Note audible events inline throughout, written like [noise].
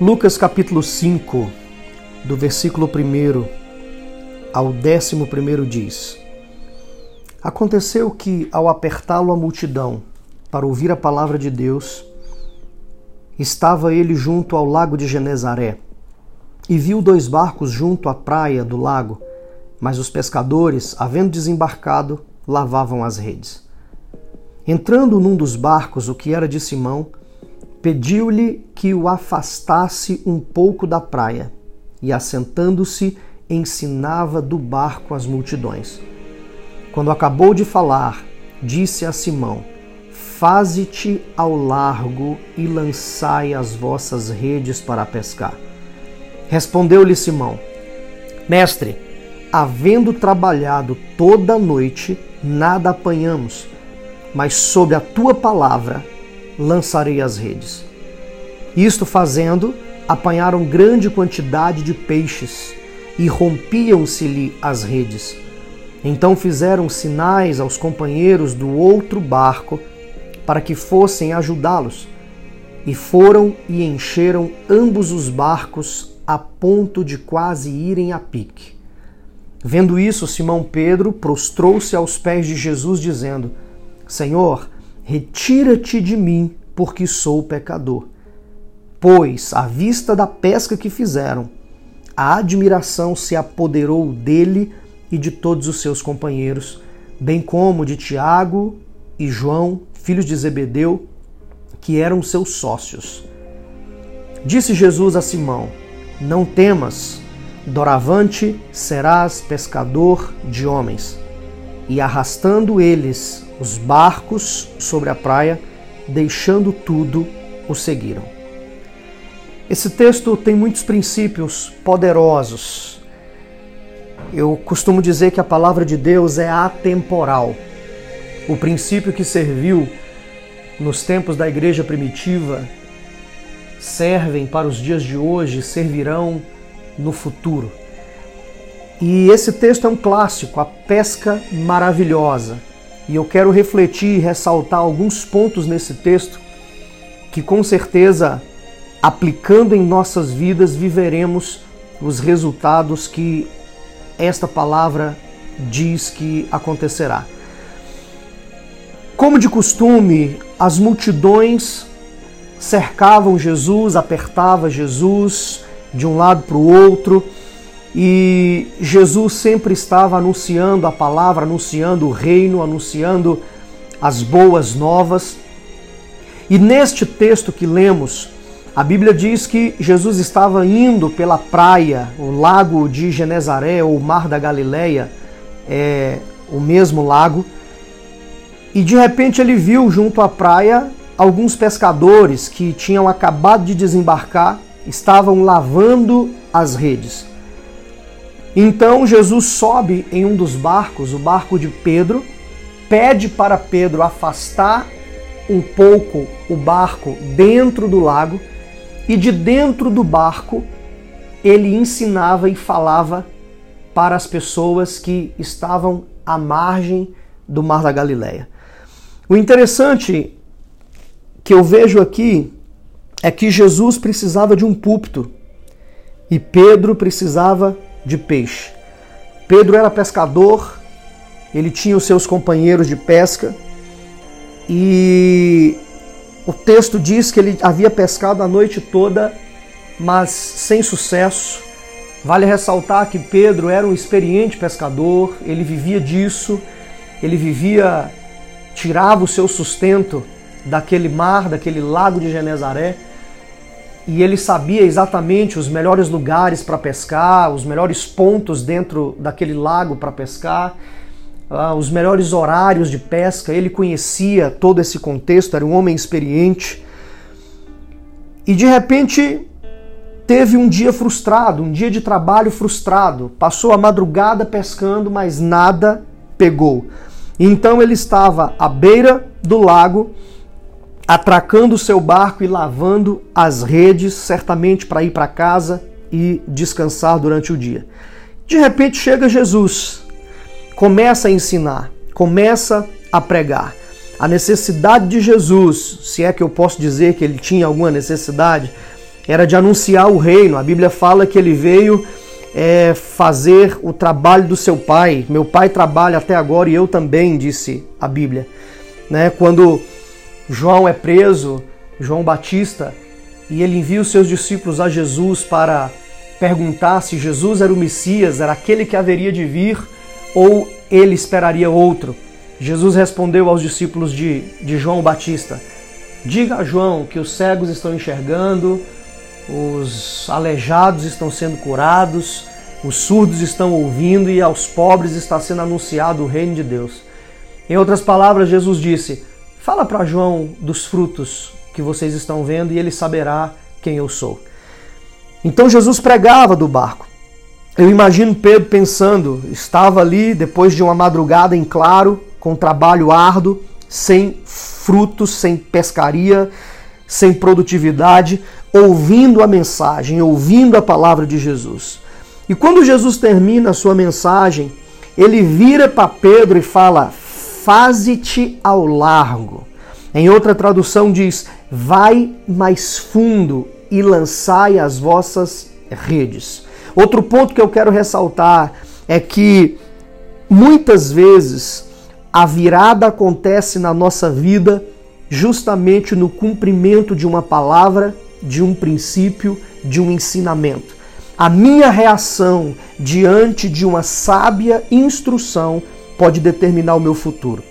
Lucas capítulo 5, do versículo 1 ao 11 diz: Aconteceu que, ao apertá-lo a multidão para ouvir a palavra de Deus, estava ele junto ao lago de Genezaré e viu dois barcos junto à praia do lago, mas os pescadores, havendo desembarcado, lavavam as redes. Entrando num dos barcos, o que era de Simão, pediu-lhe que o afastasse um pouco da praia, e assentando-se, ensinava do barco as multidões. Quando acabou de falar, disse a Simão: Faze-te ao largo e lançai as vossas redes para pescar. Respondeu-lhe Simão: Mestre, havendo trabalhado toda a noite, nada apanhamos, mas sob a tua palavra lançarei as redes. Isto fazendo, apanharam grande quantidade de peixes e rompiam-se-lhe as redes. Então fizeram sinais aos companheiros do outro barco para que fossem ajudá-los. E foram e encheram ambos os barcos a ponto de quase irem a pique. Vendo isso, Simão Pedro prostrou-se aos pés de Jesus, dizendo: Senhor, Retira-te de mim, porque sou pecador. Pois, à vista da pesca que fizeram, a admiração se apoderou dele e de todos os seus companheiros, bem como de Tiago e João, filhos de Zebedeu, que eram seus sócios. Disse Jesus a Simão: Não temas, doravante serás pescador de homens. E arrastando eles os barcos sobre a praia, deixando tudo, o seguiram. Esse texto tem muitos princípios poderosos. Eu costumo dizer que a palavra de Deus é atemporal. O princípio que serviu nos tempos da igreja primitiva servem para os dias de hoje, servirão no futuro. E esse texto é um clássico, a pesca maravilhosa. E eu quero refletir e ressaltar alguns pontos nesse texto que com certeza, aplicando em nossas vidas, viveremos os resultados que esta palavra diz que acontecerá. Como de costume, as multidões cercavam Jesus, apertava Jesus de um lado para o outro e Jesus sempre estava anunciando a palavra, anunciando o reino, anunciando as boas novas. E neste texto que lemos, a Bíblia diz que Jesus estava indo pela praia, o lago de Genezaré ou mar da Galileia, é o mesmo lago, e de repente ele viu junto à praia alguns pescadores que tinham acabado de desembarcar, estavam lavando as redes. Então Jesus sobe em um dos barcos, o barco de Pedro, pede para Pedro afastar um pouco o barco dentro do lago e de dentro do barco ele ensinava e falava para as pessoas que estavam à margem do Mar da Galileia. O interessante que eu vejo aqui é que Jesus precisava de um púlpito e Pedro precisava de peixe. Pedro era pescador, ele tinha os seus companheiros de pesca e o texto diz que ele havia pescado a noite toda, mas sem sucesso. Vale ressaltar que Pedro era um experiente pescador, ele vivia disso, ele vivia, tirava o seu sustento daquele mar, daquele lago de Genezaré e ele sabia exatamente os melhores lugares para pescar, os melhores pontos dentro daquele lago para pescar, uh, os melhores horários de pesca. Ele conhecia todo esse contexto, era um homem experiente. E de repente teve um dia frustrado, um dia de trabalho frustrado. Passou a madrugada pescando, mas nada pegou. Então ele estava à beira do lago atracando o seu barco e lavando as redes, certamente para ir para casa e descansar durante o dia. De repente chega Jesus, começa a ensinar, começa a pregar. A necessidade de Jesus, se é que eu posso dizer que ele tinha alguma necessidade, era de anunciar o reino. A Bíblia fala que ele veio é, fazer o trabalho do seu pai. Meu pai trabalha até agora e eu também, disse a Bíblia. Né? Quando João é preso, João Batista, e ele envia os seus discípulos a Jesus para perguntar se Jesus era o Messias, era aquele que haveria de vir, ou ele esperaria outro. Jesus respondeu aos discípulos de, de João Batista: Diga a João que os cegos estão enxergando, os aleijados estão sendo curados, os surdos estão ouvindo e aos pobres está sendo anunciado o reino de Deus. Em outras palavras, Jesus disse: Fala para João dos frutos que vocês estão vendo e ele saberá quem eu sou. Então Jesus pregava do barco. Eu imagino Pedro pensando, estava ali depois de uma madrugada em claro, com trabalho árduo, sem frutos, sem pescaria, sem produtividade, ouvindo a mensagem, ouvindo a palavra de Jesus. E quando Jesus termina a sua mensagem, ele vira para Pedro e fala: Faze-te ao largo. Em outra tradução diz: Vai mais fundo e lançai as vossas redes. Outro ponto que eu quero ressaltar é que muitas vezes a virada acontece na nossa vida justamente no cumprimento de uma palavra, de um princípio, de um ensinamento. A minha reação diante de uma sábia instrução pode determinar o meu futuro.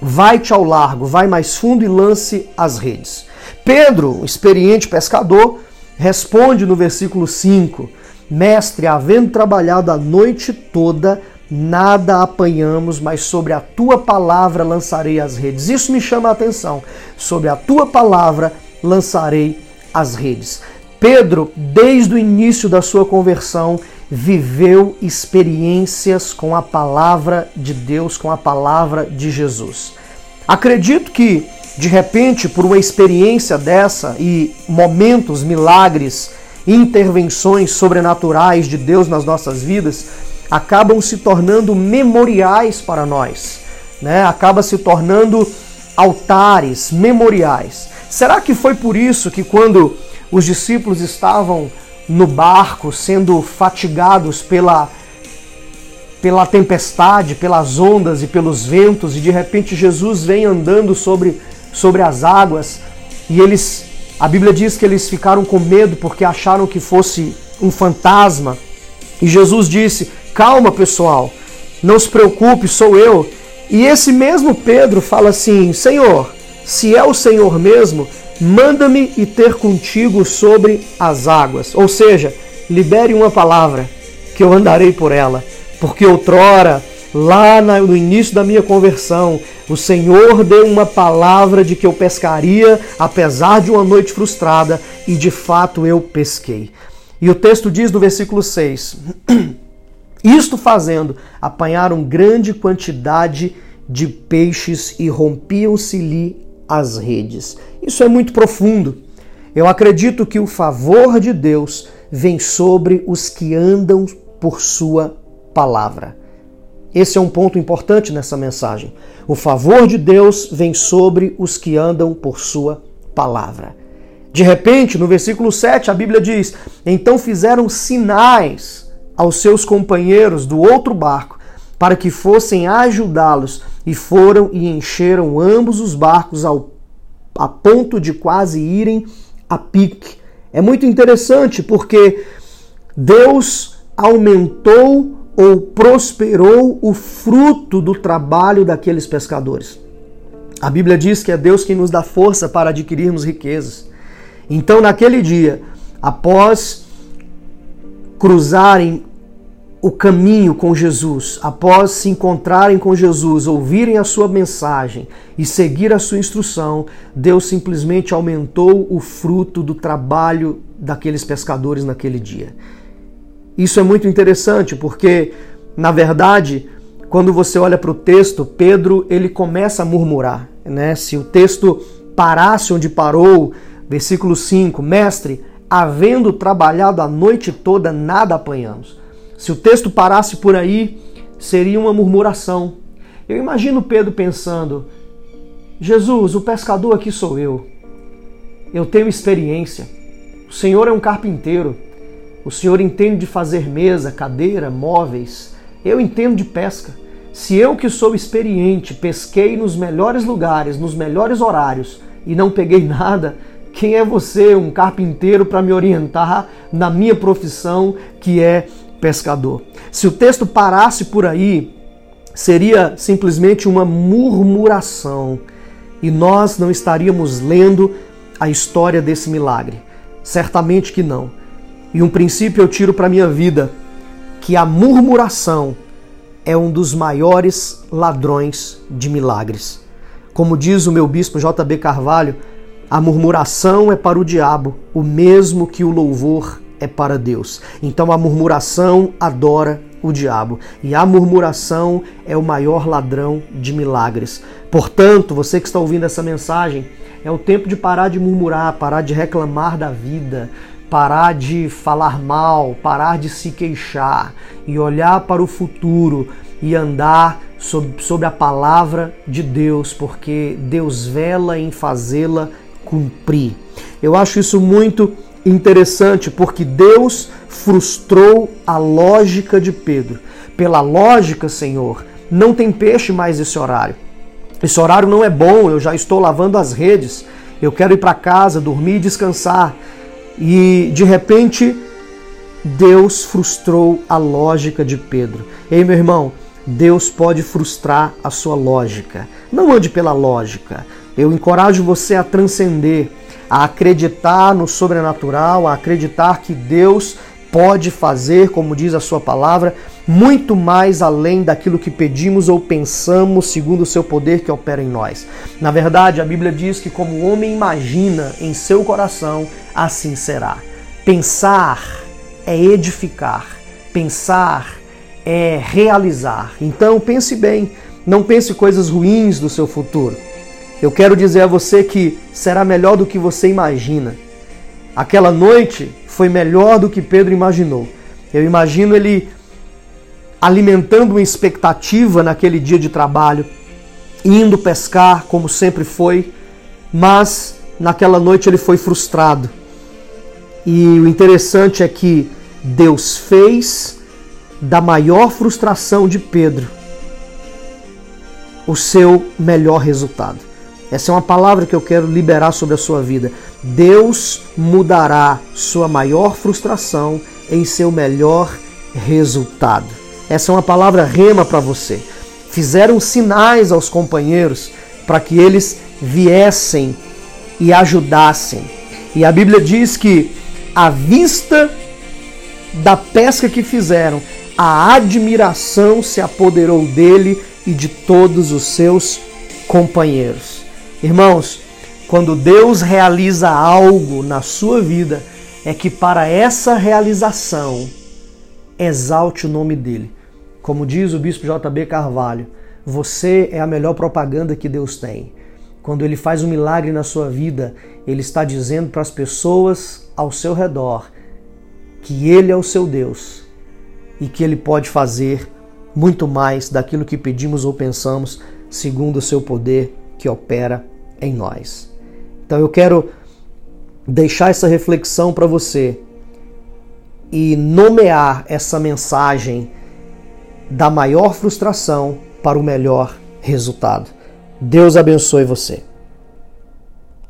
Vai-te ao largo, vai mais fundo e lance as redes. Pedro, experiente pescador, responde no versículo 5: Mestre, havendo trabalhado a noite toda, nada apanhamos, mas sobre a tua palavra lançarei as redes. Isso me chama a atenção. Sobre a tua palavra lançarei as redes. Pedro, desde o início da sua conversão, viveu experiências com a palavra de Deus, com a palavra de Jesus. Acredito que, de repente, por uma experiência dessa e momentos, milagres, intervenções sobrenaturais de Deus nas nossas vidas, acabam se tornando memoriais para nós, né? acaba se tornando altares, memoriais. Será que foi por isso que quando os discípulos estavam no barco sendo fatigados pela pela tempestade, pelas ondas e pelos ventos, e de repente Jesus vem andando sobre, sobre as águas, e eles, a Bíblia diz que eles ficaram com medo porque acharam que fosse um fantasma. E Jesus disse: Calma, pessoal, não se preocupe, sou eu. E esse mesmo Pedro fala assim: Senhor, se é o Senhor mesmo, manda-me e ter contigo sobre as águas. Ou seja, libere uma palavra, que eu andarei por ela. Porque outrora, lá no início da minha conversão, o Senhor deu uma palavra de que eu pescaria, apesar de uma noite frustrada, e de fato eu pesquei. E o texto diz no versículo 6. [clears throat] Isto fazendo, apanharam grande quantidade de peixes e rompiam-se-lhe as redes. Isso é muito profundo. Eu acredito que o favor de Deus vem sobre os que andam por sua palavra. Esse é um ponto importante nessa mensagem. O favor de Deus vem sobre os que andam por sua palavra. De repente, no versículo 7, a Bíblia diz: Então fizeram sinais aos seus companheiros do outro barco para que fossem ajudá-los e foram e encheram ambos os barcos ao, a ponto de quase irem a pique. É muito interessante porque Deus aumentou ou prosperou o fruto do trabalho daqueles pescadores. A Bíblia diz que é Deus quem nos dá força para adquirirmos riquezas. Então, naquele dia, após cruzarem o caminho com Jesus, após se encontrarem com Jesus, ouvirem a sua mensagem e seguir a sua instrução, Deus simplesmente aumentou o fruto do trabalho daqueles pescadores naquele dia. Isso é muito interessante porque, na verdade, quando você olha para o texto, Pedro ele começa a murmurar. Né? Se o texto parasse onde parou, versículo 5, mestre, havendo trabalhado a noite toda, nada apanhamos. Se o texto parasse por aí, seria uma murmuração. Eu imagino Pedro pensando: Jesus, o pescador aqui sou eu. Eu tenho experiência. O Senhor é um carpinteiro. O Senhor entende de fazer mesa, cadeira, móveis. Eu entendo de pesca. Se eu que sou experiente pesquei nos melhores lugares, nos melhores horários e não peguei nada, quem é você, um carpinteiro, para me orientar na minha profissão que é pescador? Se o texto parasse por aí, seria simplesmente uma murmuração e nós não estaríamos lendo a história desse milagre. Certamente que não. E um princípio eu tiro para minha vida, que a murmuração é um dos maiores ladrões de milagres. Como diz o meu bispo JB Carvalho, a murmuração é para o diabo, o mesmo que o louvor é para Deus. Então a murmuração adora o diabo. E a murmuração é o maior ladrão de milagres. Portanto, você que está ouvindo essa mensagem, é o tempo de parar de murmurar, parar de reclamar da vida, parar de falar mal, parar de se queixar e olhar para o futuro e andar sobre, a palavra de Deus, porque Deus vela em fazê-la cumprir. Eu acho isso muito interessante porque Deus frustrou a lógica de Pedro. Pela lógica, Senhor, não tem peixe mais esse horário. Esse horário não é bom, eu já estou lavando as redes, eu quero ir para casa, dormir e descansar. E de repente, Deus frustrou a lógica de Pedro. Ei, meu irmão, Deus pode frustrar a sua lógica. Não ande pela lógica. Eu encorajo você a transcender a acreditar no sobrenatural, a acreditar que Deus pode fazer, como diz a sua palavra, muito mais além daquilo que pedimos ou pensamos, segundo o seu poder que opera em nós. Na verdade, a Bíblia diz que como o homem imagina em seu coração, assim será. Pensar é edificar, pensar é realizar. Então pense bem, não pense coisas ruins do seu futuro. Eu quero dizer a você que será melhor do que você imagina. Aquela noite foi melhor do que Pedro imaginou. Eu imagino ele alimentando uma expectativa naquele dia de trabalho, indo pescar como sempre foi, mas naquela noite ele foi frustrado. E o interessante é que Deus fez da maior frustração de Pedro o seu melhor resultado. Essa é uma palavra que eu quero liberar sobre a sua vida. Deus mudará sua maior frustração em seu melhor resultado. Essa é uma palavra rema para você. Fizeram sinais aos companheiros para que eles viessem e ajudassem. E a Bíblia diz que, à vista da pesca que fizeram, a admiração se apoderou dele e de todos os seus companheiros. Irmãos, quando Deus realiza algo na sua vida, é que para essa realização exalte o nome dele. Como diz o bispo JB Carvalho, você é a melhor propaganda que Deus tem. Quando ele faz um milagre na sua vida, ele está dizendo para as pessoas ao seu redor que ele é o seu Deus e que ele pode fazer muito mais daquilo que pedimos ou pensamos, segundo o seu poder que opera em nós. Então eu quero deixar essa reflexão para você e nomear essa mensagem da maior frustração para o melhor resultado. Deus abençoe você.